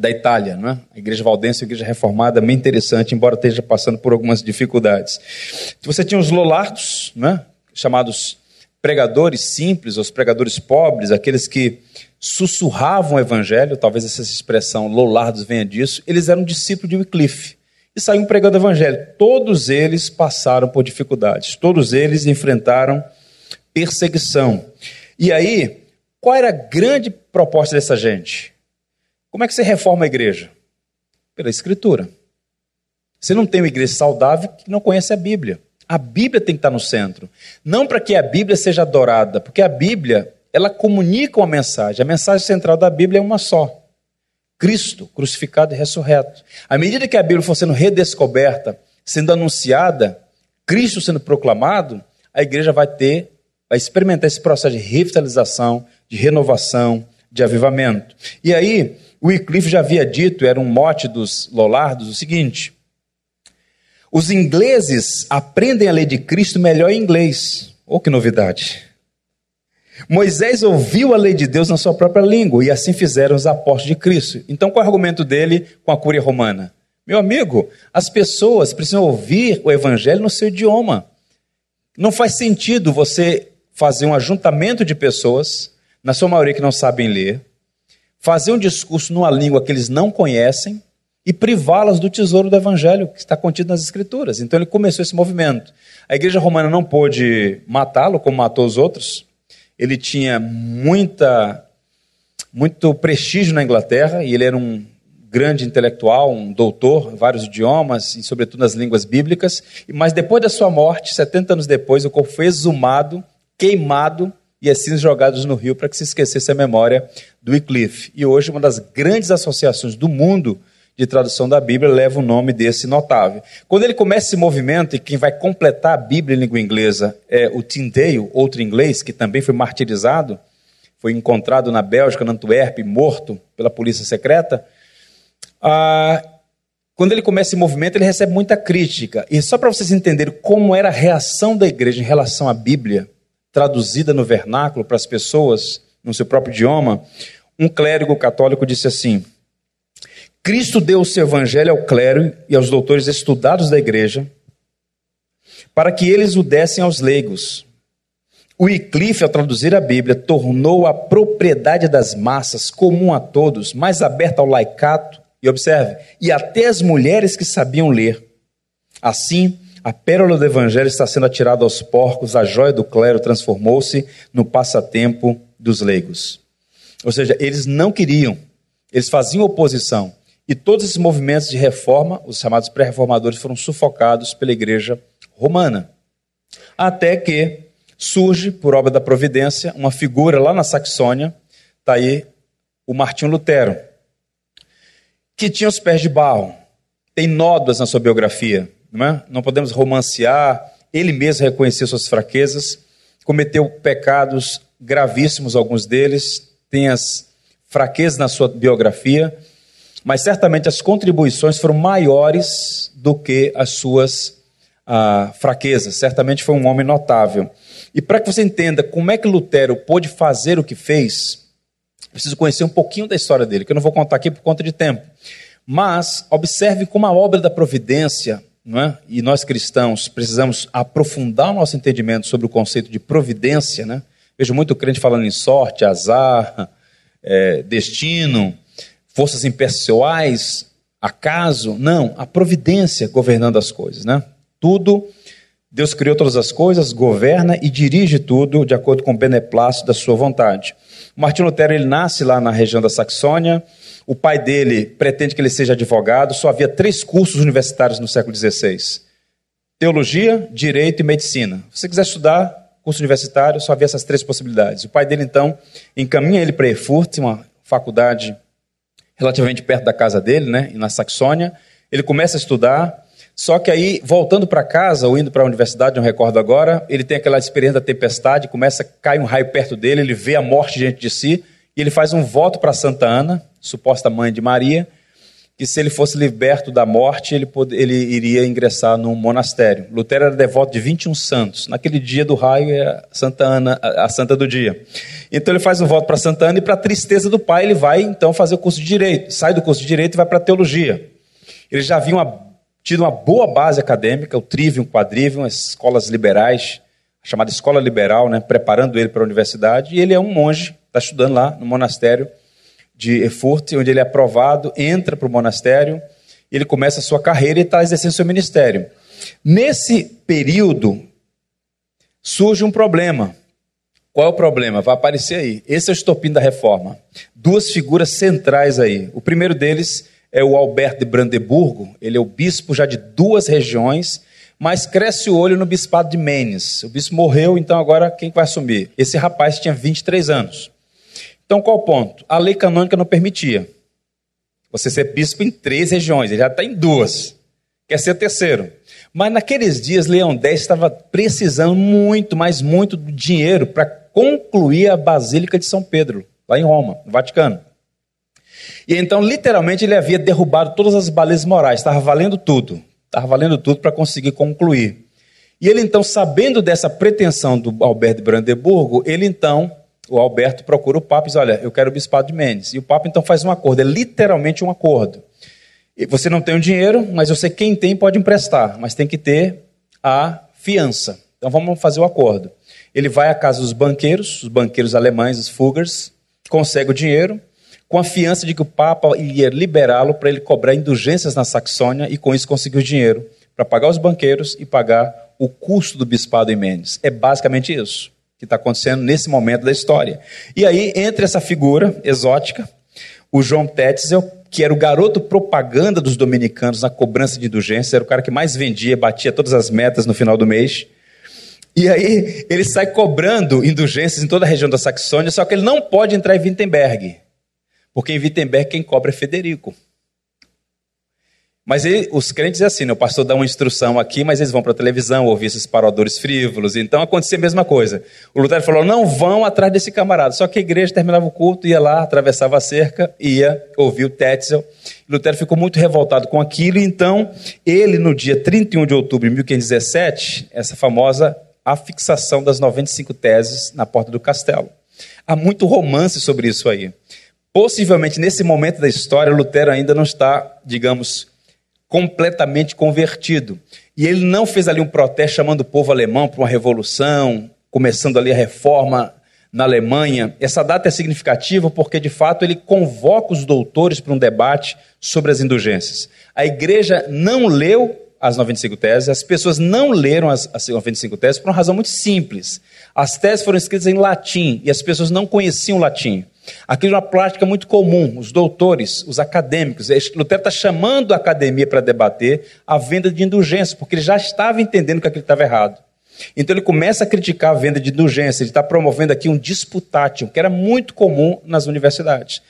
da Itália. Não é? A igreja valdense uma igreja reformada, bem interessante, embora esteja passando por algumas dificuldades. Você tinha os Lollardos, é? chamados pregadores simples, os pregadores pobres, aqueles que sussurravam o evangelho, talvez essa expressão Lollardos venha disso, eles eram discípulos de Wycliffe e saíam pregando o evangelho. Todos eles passaram por dificuldades, todos eles enfrentaram perseguição. E aí, qual era a grande proposta dessa gente? Como é que você reforma a igreja? Pela Escritura. Você não tem uma igreja saudável que não conhece a Bíblia. A Bíblia tem que estar no centro. Não para que a Bíblia seja adorada, porque a Bíblia, ela comunica uma mensagem. A mensagem central da Bíblia é uma só. Cristo crucificado e ressurreto. À medida que a Bíblia for sendo redescoberta, sendo anunciada, Cristo sendo proclamado, a igreja vai ter, vai experimentar esse processo de revitalização, de renovação, de avivamento. E aí, Wycliffe já havia dito, era um mote dos Lollardos, o seguinte: os ingleses aprendem a lei de Cristo melhor em inglês. Oh, que novidade! Moisés ouviu a lei de Deus na sua própria língua e assim fizeram os apóstolos de Cristo. Então, qual é o argumento dele com a cúria romana? Meu amigo, as pessoas precisam ouvir o evangelho no seu idioma. Não faz sentido você fazer um ajuntamento de pessoas, na sua maioria que não sabem ler, fazer um discurso numa língua que eles não conhecem, e privá-las do tesouro do evangelho que está contido nas escrituras. Então ele começou esse movimento. A igreja romana não pôde matá-lo como matou os outros. Ele tinha muita muito prestígio na Inglaterra e ele era um grande intelectual, um doutor, vários idiomas e sobretudo nas línguas bíblicas. Mas depois da sua morte, 70 anos depois, o corpo foi exumado, queimado e assim jogados no rio para que se esquecesse a memória do Wycliffe. E hoje uma das grandes associações do mundo de tradução da Bíblia leva o nome desse notável. Quando ele começa esse movimento, e quem vai completar a Bíblia em língua inglesa é o Tyndale, outro inglês, que também foi martirizado, foi encontrado na Bélgica, na Antuérpia, morto pela polícia secreta. Ah, quando ele começa esse movimento, ele recebe muita crítica. E só para vocês entenderem como era a reação da igreja em relação à Bíblia, traduzida no vernáculo para as pessoas, no seu próprio idioma, um clérigo católico disse assim: Cristo deu o seu evangelho ao clero e aos doutores estudados da igreja, para que eles o dessem aos leigos. O Wycliffe, ao traduzir a Bíblia, tornou a propriedade das massas comum a todos, mais aberta ao laicato, e observe, e até as mulheres que sabiam ler. Assim, a pérola do evangelho está sendo atirada aos porcos, a joia do clero transformou-se no passatempo dos leigos. Ou seja, eles não queriam, eles faziam oposição. E todos esses movimentos de reforma, os chamados pré-reformadores, foram sufocados pela igreja romana. Até que surge, por obra da providência, uma figura lá na Saxônia, está aí o Martinho Lutero, que tinha os pés de barro, tem nódoas na sua biografia, não, é? não podemos romancear, ele mesmo reconheceu suas fraquezas, cometeu pecados gravíssimos, alguns deles, tem as fraquezas na sua biografia, mas certamente as contribuições foram maiores do que as suas ah, fraquezas. Certamente foi um homem notável. E para que você entenda como é que Lutero pôde fazer o que fez, preciso conhecer um pouquinho da história dele, que eu não vou contar aqui por conta de tempo. Mas observe como a obra da providência, é? e nós cristãos precisamos aprofundar o nosso entendimento sobre o conceito de providência. Né? Vejo muito crente falando em sorte, azar, é, destino, forças impessoais, acaso. Não, a providência governando as coisas. Né? Tudo Deus criou todas as coisas, governa e dirige tudo de acordo com o beneplácito da sua vontade. O Martinho Lutero ele nasce lá na região da Saxônia. O pai dele pretende que ele seja advogado. Só havia três cursos universitários no século XVI: teologia, direito e medicina. Se você quiser estudar curso universitário, só havia essas três possibilidades. O pai dele então encaminha ele para Erfurt, uma faculdade relativamente perto da casa dele, né, na Saxônia. Ele começa a estudar. Só que aí, voltando para casa, ou indo para a universidade, não recordo agora, ele tem aquela experiência da tempestade, começa a cair um raio perto dele, ele vê a morte diante de si, e ele faz um voto para Santa Ana, suposta mãe de Maria, que se ele fosse liberto da morte, ele, pod... ele iria ingressar num monastério. Lutero era devoto de 21 santos. Naquele dia do raio é Santa Ana, a santa do dia. Então ele faz um voto para Santa Ana e para tristeza do pai, ele vai então fazer o curso de direito. Sai do curso de direito e vai para teologia. Ele já havia uma tido uma boa base acadêmica, o Trivium, Quadrivium, as escolas liberais, a chamada escola liberal, né, preparando ele para a universidade, e ele é um monge, está estudando lá no monastério de Erfurt, onde ele é aprovado, entra para o monastério, ele começa a sua carreira e está exercendo seu ministério. Nesse período, surge um problema. Qual é o problema? Vai aparecer aí. Esse é o estopim da reforma. Duas figuras centrais aí. O primeiro deles é o Alberto de Brandeburgo, ele é o bispo já de duas regiões, mas cresce o olho no bispado de Menes. O bispo morreu, então agora quem vai assumir? Esse rapaz tinha 23 anos. Então qual o ponto? A lei canônica não permitia você ser bispo em três regiões, ele já está em duas, quer ser terceiro. Mas naqueles dias, Leão X estava precisando muito, mas muito do dinheiro para concluir a Basílica de São Pedro, lá em Roma, no Vaticano. E então, literalmente, ele havia derrubado todas as baleias morais, estava valendo tudo, estava valendo tudo para conseguir concluir. E ele então, sabendo dessa pretensão do Alberto de Brandeburgo, ele então, o Alberto procura o Papa e diz: Olha, eu quero o bispado de Mendes. E o Papa então faz um acordo, é literalmente um acordo. Você não tem o dinheiro, mas eu sei quem tem pode emprestar, mas tem que ter a fiança. Então vamos fazer o acordo. Ele vai à casa dos banqueiros, os banqueiros alemães, os Fugers, consegue o dinheiro, com a fiança de que o Papa ia liberá-lo para ele cobrar indulgências na Saxônia e com isso conseguir o dinheiro para pagar os banqueiros e pagar o custo do bispado em Mendes. É basicamente isso que está acontecendo nesse momento da história. E aí entra essa figura exótica, o João Tetzel, que era o garoto propaganda dos dominicanos na cobrança de indulgência, era o cara que mais vendia, batia todas as metas no final do mês. E aí ele sai cobrando indulgências em toda a região da Saxônia, só que ele não pode entrar em Wittenberg. Porque em Wittenberg quem cobra é Federico. Mas ele, os crentes é assim, né? o pastor dá uma instrução aqui, mas eles vão para a televisão ouvir esses parodores frívolos. Então acontecia a mesma coisa. O Lutero falou: não vão atrás desse camarada. Só que a igreja terminava o culto, ia lá, atravessava a cerca, ia ouvir o Tetzel. Lutero ficou muito revoltado com aquilo, então ele, no dia 31 de outubro de 1517, essa famosa afixação das 95 teses na porta do castelo. Há muito romance sobre isso aí. Possivelmente nesse momento da história, Lutero ainda não está, digamos, completamente convertido. E ele não fez ali um protesto chamando o povo alemão para uma revolução, começando ali a reforma na Alemanha. Essa data é significativa porque, de fato, ele convoca os doutores para um debate sobre as indulgências. A igreja não leu as 95 teses, as pessoas não leram as, as 95 teses por uma razão muito simples. As teses foram escritas em latim e as pessoas não conheciam latim. Aquilo é uma prática muito comum. Os doutores, os acadêmicos, Lutero está chamando a academia para debater a venda de indulgência, porque ele já estava entendendo que aquilo estava errado. Então ele começa a criticar a venda de indulgência, ele está promovendo aqui um disputátil, que era muito comum nas universidades.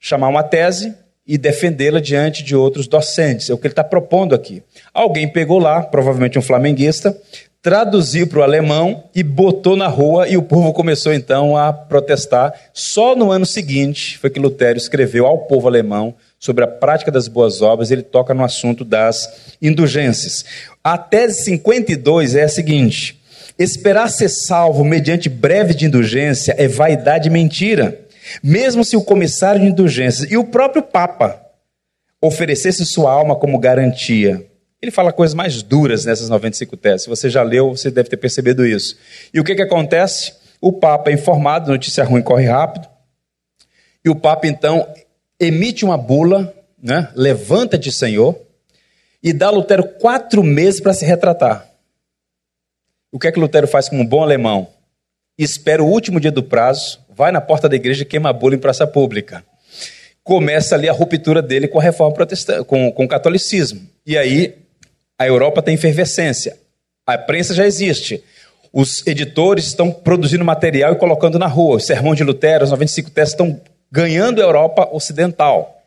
Chamar uma tese e defendê-la diante de outros docentes, é o que ele está propondo aqui. Alguém pegou lá, provavelmente um flamenguista, traduziu para o alemão e botou na rua, e o povo começou então a protestar. Só no ano seguinte foi que Lutero escreveu ao povo alemão sobre a prática das boas obras, ele toca no assunto das indulgências. A tese 52 é a seguinte: esperar ser salvo mediante breve de indulgência é vaidade e mentira. Mesmo se o comissário de indulgências e o próprio Papa oferecesse sua alma como garantia, ele fala coisas mais duras nessas 95 teses. Se você já leu, você deve ter percebido isso. E o que, que acontece? O Papa é informado, notícia ruim corre rápido, e o Papa então emite uma bula, né? levanta-te, Senhor, e dá a Lutero quatro meses para se retratar. O que é que Lutero faz como um bom alemão? Espera o último dia do prazo, vai na porta da igreja e queima a bula em praça pública. Começa ali a ruptura dele com a reforma protestante, com, com o catolicismo. E aí a Europa tem efervescência. A prensa já existe. Os editores estão produzindo material e colocando na rua. O Sermão de Lutero, os 95 teses estão ganhando a Europa ocidental.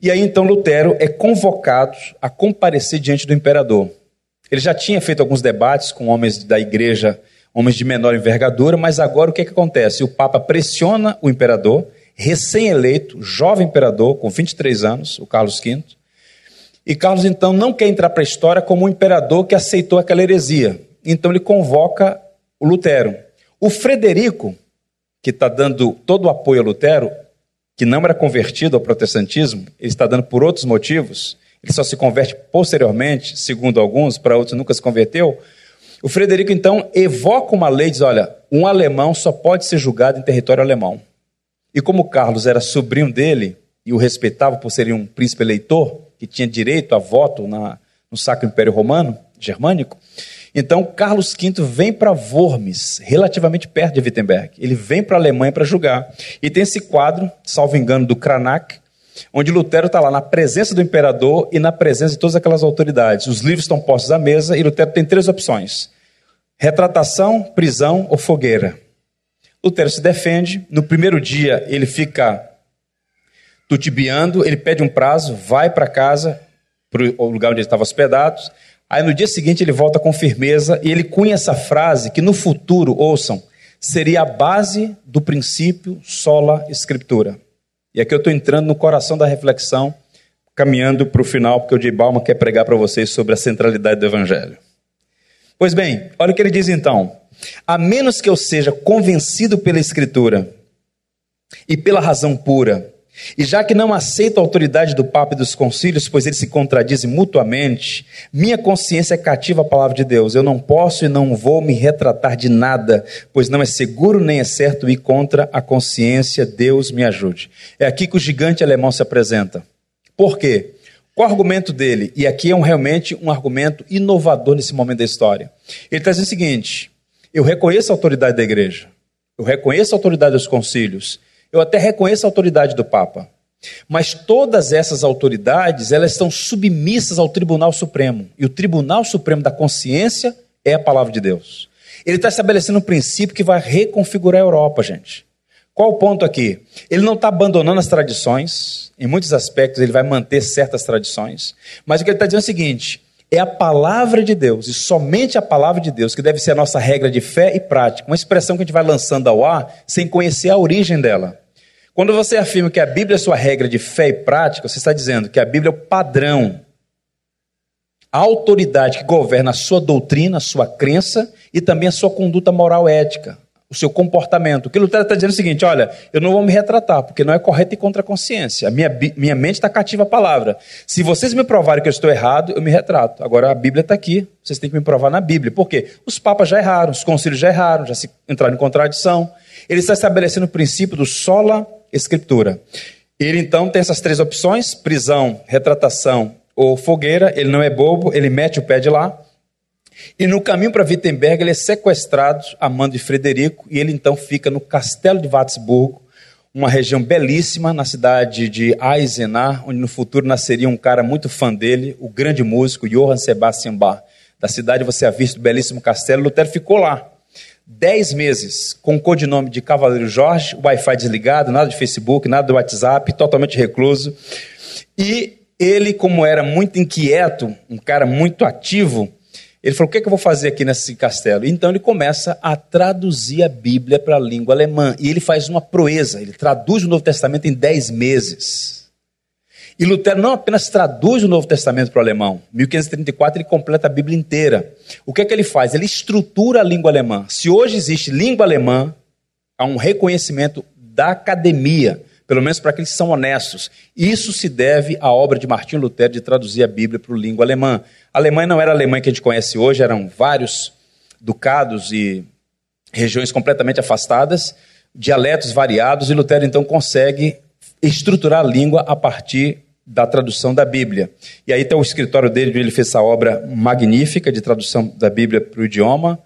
E aí então Lutero é convocado a comparecer diante do imperador. Ele já tinha feito alguns debates com homens da igreja, homens de menor envergadura, mas agora o que, é que acontece? O Papa pressiona o imperador, recém-eleito, jovem imperador, com 23 anos, o Carlos V, e Carlos, então, não quer entrar para a história como um imperador que aceitou aquela heresia. Então, ele convoca o Lutero. O Frederico, que está dando todo o apoio a Lutero, que não era convertido ao protestantismo, ele está dando por outros motivos, ele só se converte posteriormente, segundo alguns, para outros nunca se converteu. O Frederico, então, evoca uma lei diz: olha, um alemão só pode ser julgado em território alemão. E como Carlos era sobrinho dele e o respeitava por ser um príncipe eleitor, que tinha direito a voto na, no Sacro Império Romano, germânico. Então, Carlos V vem para Worms, relativamente perto de Wittenberg. Ele vem para a Alemanha para julgar. E tem esse quadro, salvo engano, do Cranach, onde Lutero está lá na presença do imperador e na presença de todas aquelas autoridades. Os livros estão postos à mesa e Lutero tem três opções: retratação, prisão ou fogueira. Lutero se defende. No primeiro dia, ele fica tutibiando, ele pede um prazo, vai para casa, para o lugar onde ele estava hospedado. Aí no dia seguinte ele volta com firmeza e ele cunha essa frase que no futuro, ouçam, seria a base do princípio sola escritura. E aqui eu estou entrando no coração da reflexão, caminhando para o final, porque o J. Balma quer pregar para vocês sobre a centralidade do Evangelho. Pois bem, olha o que ele diz então. A menos que eu seja convencido pela Escritura e pela razão pura, e já que não aceito a autoridade do Papa e dos concílios, pois eles se contradizem mutuamente, minha consciência é cativa à palavra de Deus. Eu não posso e não vou me retratar de nada, pois não é seguro nem é certo ir contra a consciência. Deus me ajude. É aqui que o gigante alemão se apresenta. Por quê? Qual o argumento dele? E aqui é um, realmente um argumento inovador nesse momento da história. Ele está dizendo o seguinte: eu reconheço a autoridade da igreja, eu reconheço a autoridade dos concílios, eu até reconheço a autoridade do Papa. Mas todas essas autoridades, elas estão submissas ao Tribunal Supremo. E o Tribunal Supremo da Consciência é a palavra de Deus. Ele está estabelecendo um princípio que vai reconfigurar a Europa, gente. Qual o ponto aqui? Ele não está abandonando as tradições, em muitos aspectos ele vai manter certas tradições, mas o que ele está dizendo é o seguinte: é a palavra de Deus, e somente a palavra de Deus, que deve ser a nossa regra de fé e prática, uma expressão que a gente vai lançando ao ar sem conhecer a origem dela. Quando você afirma que a Bíblia é sua regra de fé e prática, você está dizendo que a Bíblia é o padrão, a autoridade que governa a sua doutrina, a sua crença e também a sua conduta moral ética, o seu comportamento. O que Lutero está dizendo é o seguinte: olha, eu não vou me retratar, porque não é correto e contra a consciência. A minha, minha mente está cativa à palavra. Se vocês me provarem que eu estou errado, eu me retrato. Agora a Bíblia está aqui, vocês têm que me provar na Bíblia. Por quê? Os papas já erraram, os concílios já erraram, já se entraram em contradição. Ele está estabelecendo o princípio do sola escritura. Ele então tem essas três opções: prisão, retratação ou fogueira. Ele não é bobo, ele mete o pé de lá. E no caminho para Wittenberg, ele é sequestrado a mando de Frederico, e ele então fica no castelo de Watzburgo, uma região belíssima na cidade de Eisenach, onde no futuro nasceria um cara muito fã dele, o grande músico Johann Sebastian Bach. Da cidade você visto o belíssimo castelo, Lutero ficou lá. Dez meses, com o codinome de Cavaleiro Jorge, Wi-Fi desligado, nada de Facebook, nada do WhatsApp, totalmente recluso. E ele, como era muito inquieto, um cara muito ativo, ele falou: O que, é que eu vou fazer aqui nesse castelo? Então ele começa a traduzir a Bíblia para a língua alemã. E ele faz uma proeza: ele traduz o Novo Testamento em dez meses. E Lutero não apenas traduz o Novo Testamento para o alemão, em 1534 ele completa a Bíblia inteira. O que é que ele faz? Ele estrutura a língua alemã. Se hoje existe língua alemã, há um reconhecimento da academia pelo menos para aqueles que são honestos. Isso se deve à obra de Martinho Lutero de traduzir a Bíblia para a língua alemã. A Alemanha não era a Alemanha que a gente conhece hoje, eram vários ducados e regiões completamente afastadas, dialetos variados, e Lutero então consegue estruturar a língua a partir da tradução da Bíblia. E aí está o escritório dele, onde ele fez essa obra magnífica de tradução da Bíblia para o idioma.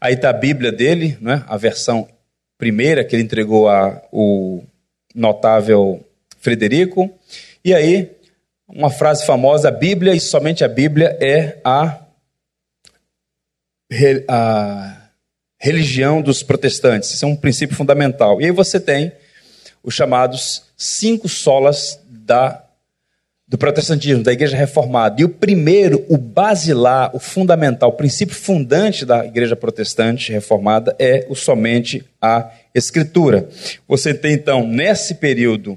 Aí está a Bíblia dele, né, a versão primeira que ele entregou a, o notável Frederico. E aí, uma frase famosa: a Bíblia e somente a Bíblia é a, a religião dos protestantes. Isso é um princípio fundamental. E aí você tem os chamados cinco solas da do protestantismo, da igreja reformada. E o primeiro, o basilar, o fundamental, o princípio fundante da igreja protestante reformada é o somente a escritura. Você tem então, nesse período,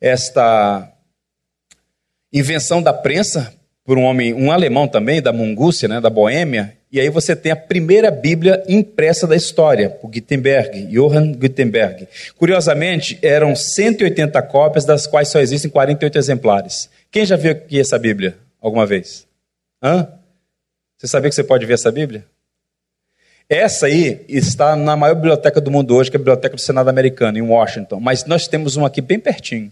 esta invenção da prensa por um homem, um alemão também, da Mungúcia, né, da Boêmia, e aí você tem a primeira Bíblia impressa da história, por Gutenberg, Johann Gutenberg. Curiosamente, eram 180 cópias, das quais só existem 48 exemplares. Quem já viu aqui essa Bíblia alguma vez? Hã? Você sabia que você pode ver essa Bíblia? Essa aí está na maior biblioteca do mundo hoje, que é a Biblioteca do Senado Americano, em Washington. Mas nós temos uma aqui bem pertinho,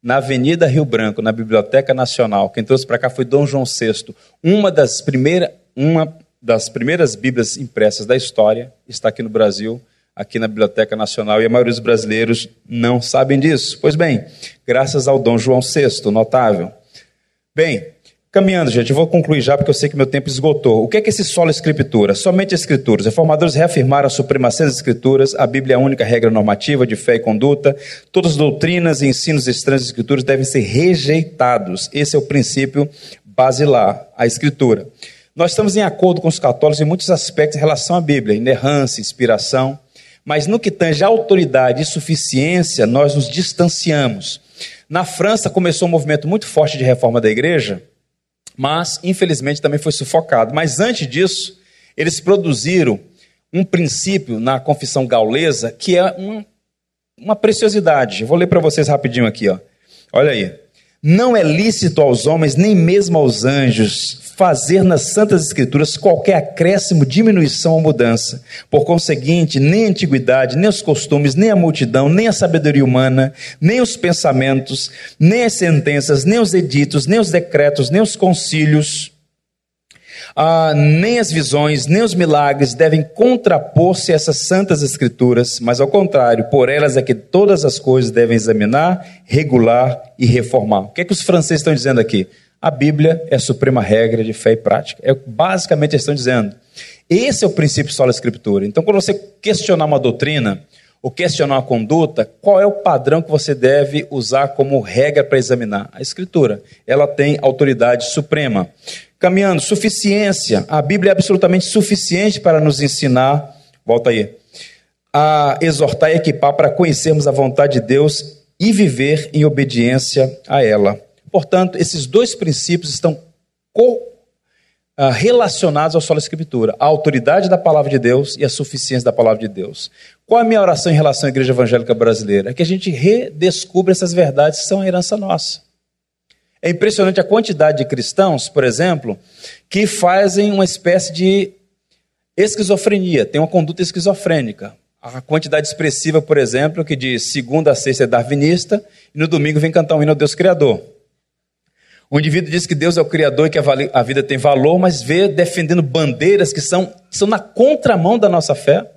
na Avenida Rio Branco, na Biblioteca Nacional. Quem trouxe para cá foi Dom João VI. Uma das, primeira, uma das primeiras Bíblias impressas da história está aqui no Brasil aqui na Biblioteca Nacional e a maioria dos brasileiros não sabem disso. Pois bem, graças ao Dom João VI, notável. Bem, caminhando, gente, eu vou concluir já porque eu sei que meu tempo esgotou. O que é que esse solo escritura? Somente escrituras. Reformadores reafirmaram a supremacia das escrituras, a Bíblia é a única regra normativa de fé e conduta. Todas as doutrinas e ensinos estranhos das escrituras devem ser rejeitados. Esse é o princípio basilar, a escritura. Nós estamos em acordo com os católicos em muitos aspectos em relação à Bíblia, inerrância, inspiração. Mas no que tange a autoridade e suficiência, nós nos distanciamos. Na França começou um movimento muito forte de reforma da igreja, mas infelizmente também foi sufocado. Mas antes disso, eles produziram um princípio na confissão gaulesa que é uma, uma preciosidade. Eu vou ler para vocês rapidinho aqui, ó. Olha aí. Não é lícito aos homens, nem mesmo aos anjos, fazer nas Santas Escrituras qualquer acréscimo, diminuição ou mudança. Por conseguinte, nem a antiguidade, nem os costumes, nem a multidão, nem a sabedoria humana, nem os pensamentos, nem as sentenças, nem os editos, nem os decretos, nem os concílios, ah, nem as visões, nem os milagres devem contrapor-se a essas santas escrituras, mas ao contrário, por elas é que todas as coisas devem examinar, regular e reformar. O que é que os franceses estão dizendo aqui? A Bíblia é a suprema regra de fé e prática. É basicamente eles estão dizendo. Esse é o princípio sola escritura. Então, quando você questionar uma doutrina ou questionar uma conduta, qual é o padrão que você deve usar como regra para examinar? A escritura. Ela tem autoridade suprema. Caminhando, suficiência. A Bíblia é absolutamente suficiente para nos ensinar, volta aí, a exortar e equipar para conhecermos a vontade de Deus e viver em obediência a ela. Portanto, esses dois princípios estão co relacionados ao solo escritura, a autoridade da palavra de Deus e a suficiência da palavra de Deus. Qual a minha oração em relação à igreja evangélica brasileira? É que a gente redescubra essas verdades que são a herança nossa. É impressionante a quantidade de cristãos, por exemplo, que fazem uma espécie de esquizofrenia, tem uma conduta esquizofrênica. A quantidade expressiva, por exemplo, que de segunda a sexta é darwinista e no domingo vem cantar um hino ao Deus Criador. O indivíduo diz que Deus é o Criador e que a vida tem valor, mas vê defendendo bandeiras que são, são na contramão da nossa fé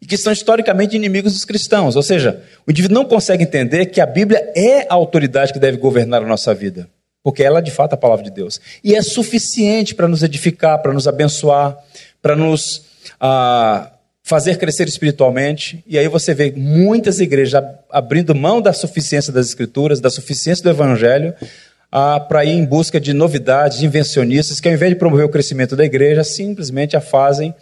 e que são historicamente inimigos dos cristãos. Ou seja, o indivíduo não consegue entender que a Bíblia é a autoridade que deve governar a nossa vida, porque ela é de fato a palavra de Deus. E é suficiente para nos edificar, para nos abençoar, para nos ah, fazer crescer espiritualmente. E aí você vê muitas igrejas abrindo mão da suficiência das Escrituras, da suficiência do Evangelho, ah, para ir em busca de novidades, de invencionistas, que ao invés de promover o crescimento da igreja, simplesmente a fazem,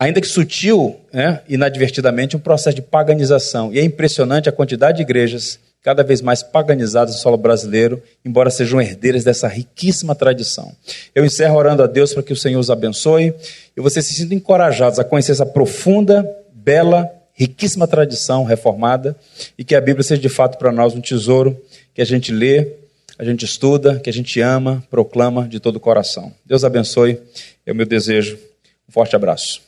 ainda que sutil, né, inadvertidamente, um processo de paganização. E é impressionante a quantidade de igrejas cada vez mais paganizadas no solo brasileiro, embora sejam herdeiras dessa riquíssima tradição. Eu encerro orando a Deus para que o Senhor os abençoe e vocês se sintam encorajados a conhecer essa profunda, bela, riquíssima tradição reformada e que a Bíblia seja de fato para nós um tesouro que a gente lê a gente estuda, que a gente ama, proclama de todo o coração. Deus abençoe, é o meu desejo. Um forte abraço.